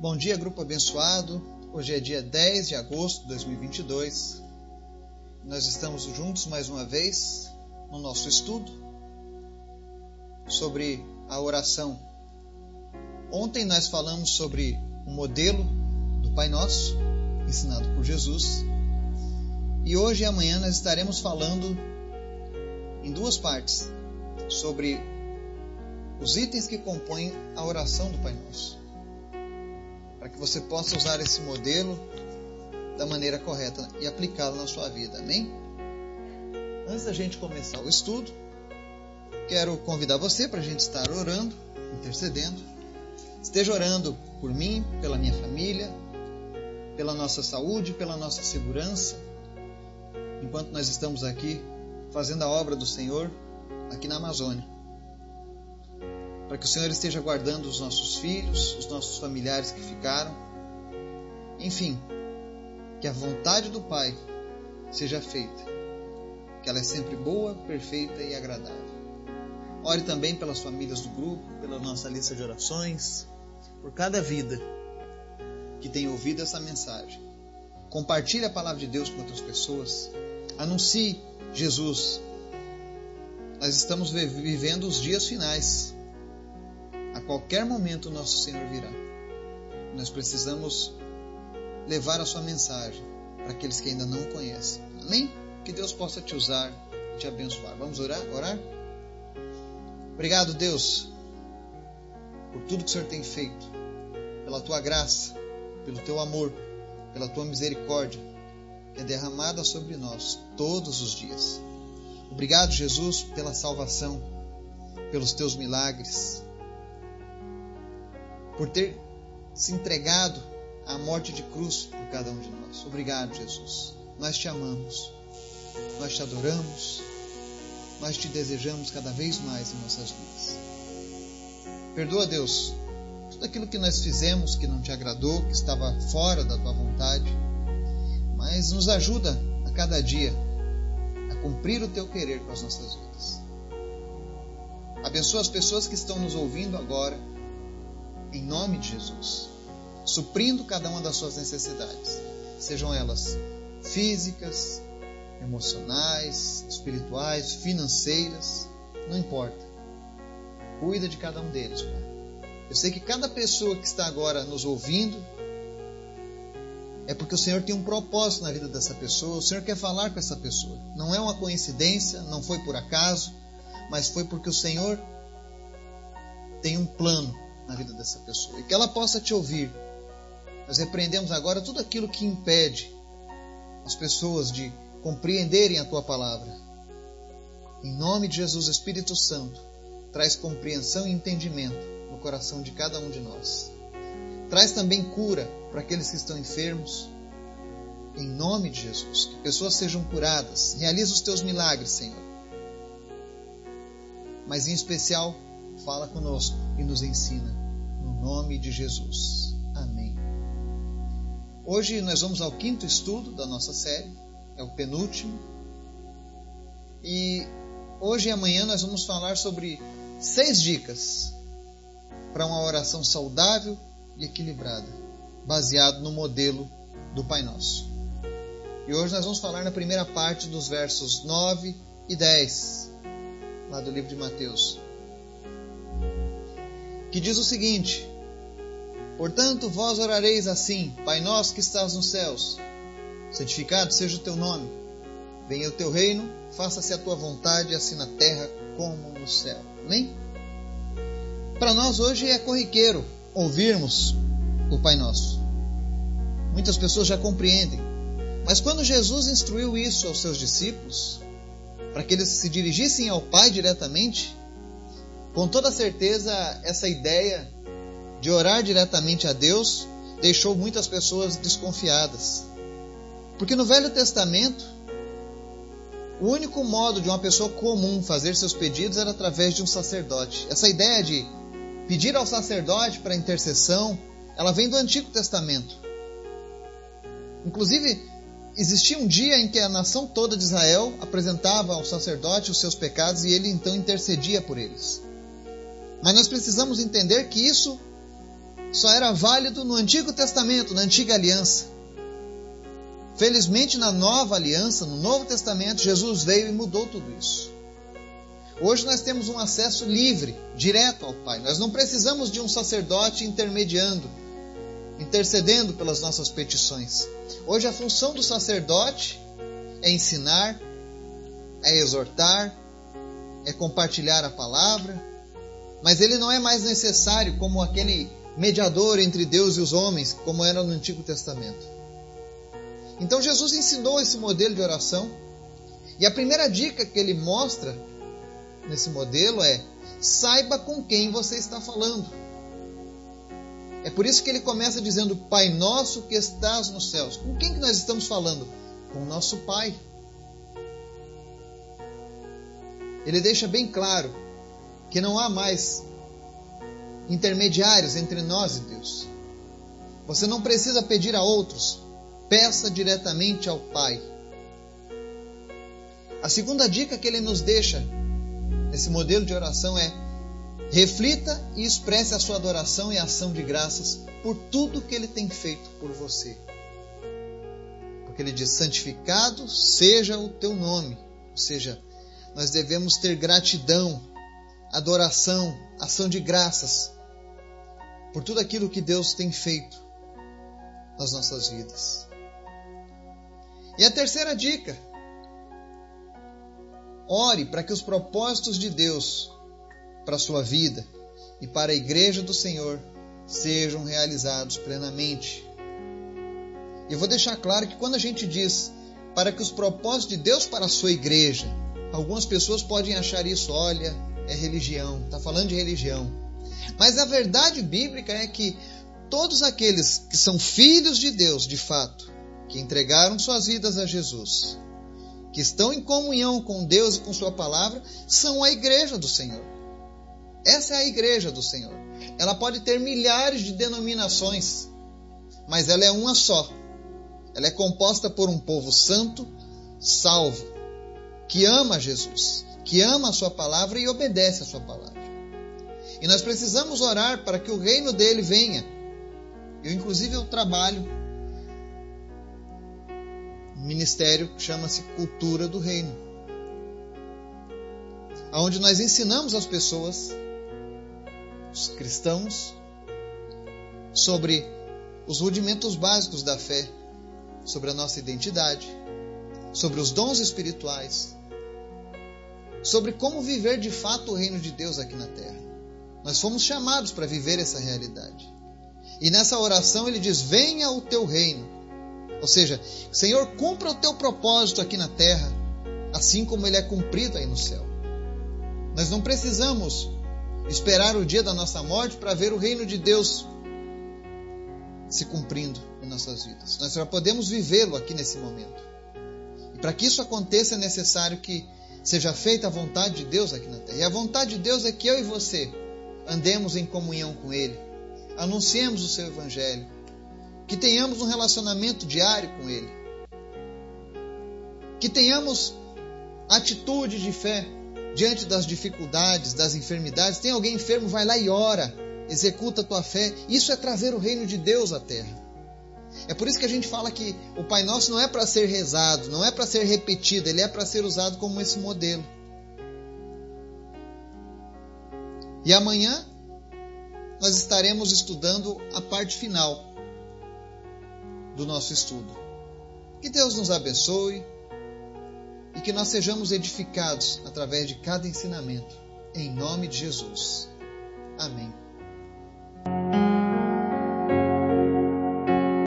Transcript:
Bom dia, grupo abençoado. Hoje é dia 10 de agosto de 2022. Nós estamos juntos mais uma vez no nosso estudo sobre a oração. Ontem nós falamos sobre o modelo do Pai Nosso, ensinado por Jesus. E hoje e amanhã nós estaremos falando em duas partes sobre os itens que compõem a oração do Pai Nosso para que você possa usar esse modelo da maneira correta e aplicá-lo na sua vida. Amém? Antes da gente começar o estudo, quero convidar você para a gente estar orando, intercedendo. Esteja orando por mim, pela minha família, pela nossa saúde, pela nossa segurança, enquanto nós estamos aqui fazendo a obra do Senhor aqui na Amazônia para que o Senhor esteja guardando os nossos filhos, os nossos familiares que ficaram. Enfim, que a vontade do Pai seja feita, que ela é sempre boa, perfeita e agradável. Ore também pelas famílias do grupo, pela nossa lista de orações, por cada vida que tem ouvido essa mensagem. Compartilhe a palavra de Deus com outras pessoas. Anuncie Jesus. Nós estamos vivendo os dias finais. Qualquer momento o nosso Senhor virá. Nós precisamos levar a sua mensagem para aqueles que ainda não o conhecem. Amém? Que Deus possa te usar e te abençoar. Vamos orar? Orar? Obrigado, Deus, por tudo que o Senhor tem feito, pela tua graça, pelo teu amor, pela tua misericórdia, que é derramada sobre nós todos os dias. Obrigado, Jesus, pela salvação, pelos teus milagres, por ter se entregado à morte de cruz por cada um de nós. Obrigado, Jesus. Nós te amamos, nós te adoramos, nós te desejamos cada vez mais em nossas vidas. Perdoa, Deus, tudo aquilo que nós fizemos que não te agradou, que estava fora da tua vontade, mas nos ajuda a cada dia a cumprir o teu querer com as nossas vidas. Abençoa as pessoas que estão nos ouvindo agora em nome de Jesus, suprindo cada uma das suas necessidades, sejam elas físicas, emocionais, espirituais, financeiras, não importa. Cuida de cada um deles, Pai. Eu sei que cada pessoa que está agora nos ouvindo é porque o Senhor tem um propósito na vida dessa pessoa, o Senhor quer falar com essa pessoa. Não é uma coincidência, não foi por acaso, mas foi porque o Senhor tem um plano na vida dessa pessoa e que ela possa te ouvir. Nós repreendemos agora tudo aquilo que impede as pessoas de compreenderem a tua palavra. Em nome de Jesus, Espírito Santo, traz compreensão e entendimento no coração de cada um de nós. Traz também cura para aqueles que estão enfermos. Em nome de Jesus, que pessoas sejam curadas. Realiza os teus milagres, Senhor. Mas em especial, fala conosco e nos ensina nome de Jesus. Amém. Hoje nós vamos ao quinto estudo da nossa série, é o penúltimo. E hoje e amanhã nós vamos falar sobre seis dicas para uma oração saudável e equilibrada, baseado no modelo do Pai Nosso. E hoje nós vamos falar na primeira parte dos versos 9 e 10, lá do livro de Mateus que diz o seguinte: Portanto, vós orareis assim: Pai nosso que estás nos céus, santificado seja o teu nome. Venha o teu reino, faça-se a tua vontade, assim na terra como no céu. Amém? Para nós hoje é corriqueiro ouvirmos o Pai Nosso. Muitas pessoas já compreendem. Mas quando Jesus instruiu isso aos seus discípulos, para que eles se dirigissem ao Pai diretamente, com toda certeza, essa ideia de orar diretamente a Deus deixou muitas pessoas desconfiadas. Porque no Velho Testamento, o único modo de uma pessoa comum fazer seus pedidos era através de um sacerdote. Essa ideia de pedir ao sacerdote para intercessão, ela vem do Antigo Testamento. Inclusive, existia um dia em que a nação toda de Israel apresentava ao sacerdote os seus pecados e ele então intercedia por eles. Mas nós precisamos entender que isso só era válido no Antigo Testamento, na Antiga Aliança. Felizmente, na Nova Aliança, no Novo Testamento, Jesus veio e mudou tudo isso. Hoje nós temos um acesso livre, direto ao Pai. Nós não precisamos de um sacerdote intermediando, intercedendo pelas nossas petições. Hoje a função do sacerdote é ensinar, é exortar, é compartilhar a palavra, mas ele não é mais necessário como aquele mediador entre Deus e os homens, como era no Antigo Testamento. Então Jesus ensinou esse modelo de oração, e a primeira dica que ele mostra nesse modelo é: saiba com quem você está falando. É por isso que ele começa dizendo: Pai nosso que estás nos céus. Com quem que nós estamos falando? Com o nosso Pai. Ele deixa bem claro que não há mais intermediários entre nós e Deus. Você não precisa pedir a outros, peça diretamente ao Pai. A segunda dica que ele nos deixa nesse modelo de oração é reflita e expresse a sua adoração e ação de graças por tudo que ele tem feito por você. Porque ele diz: santificado seja o teu nome. Ou seja, nós devemos ter gratidão, adoração, ação de graças por tudo aquilo que Deus tem feito nas nossas vidas. E a terceira dica: ore para que os propósitos de Deus para a sua vida e para a igreja do Senhor sejam realizados plenamente. Eu vou deixar claro que quando a gente diz para que os propósitos de Deus para a sua igreja, algumas pessoas podem achar isso, olha, é religião, está falando de religião. Mas a verdade bíblica é que todos aqueles que são filhos de Deus, de fato, que entregaram suas vidas a Jesus, que estão em comunhão com Deus e com Sua palavra, são a igreja do Senhor. Essa é a igreja do Senhor. Ela pode ter milhares de denominações, mas ela é uma só. Ela é composta por um povo santo, salvo, que ama Jesus, que ama a Sua palavra e obedece a Sua palavra. E nós precisamos orar para que o reino dele venha. Eu, inclusive, eu trabalho um ministério que chama-se Cultura do Reino, onde nós ensinamos as pessoas, os cristãos, sobre os rudimentos básicos da fé, sobre a nossa identidade, sobre os dons espirituais, sobre como viver de fato o reino de Deus aqui na terra. Nós fomos chamados para viver essa realidade. E nessa oração ele diz: Venha o teu reino. Ou seja, Senhor, cumpra o teu propósito aqui na terra, assim como ele é cumprido aí no céu. Nós não precisamos esperar o dia da nossa morte para ver o reino de Deus se cumprindo em nossas vidas. Nós já podemos vivê-lo aqui nesse momento. E para que isso aconteça é necessário que seja feita a vontade de Deus aqui na terra. E a vontade de Deus é que eu e você andemos em comunhão com Ele, anunciemos o seu Evangelho, que tenhamos um relacionamento diário com Ele, que tenhamos atitude de fé diante das dificuldades, das enfermidades. Tem alguém enfermo, vai lá e ora, executa a tua fé. Isso é trazer o reino de Deus à terra. É por isso que a gente fala que o Pai Nosso não é para ser rezado, não é para ser repetido, ele é para ser usado como esse modelo. E amanhã nós estaremos estudando a parte final do nosso estudo. Que Deus nos abençoe e que nós sejamos edificados através de cada ensinamento. Em nome de Jesus.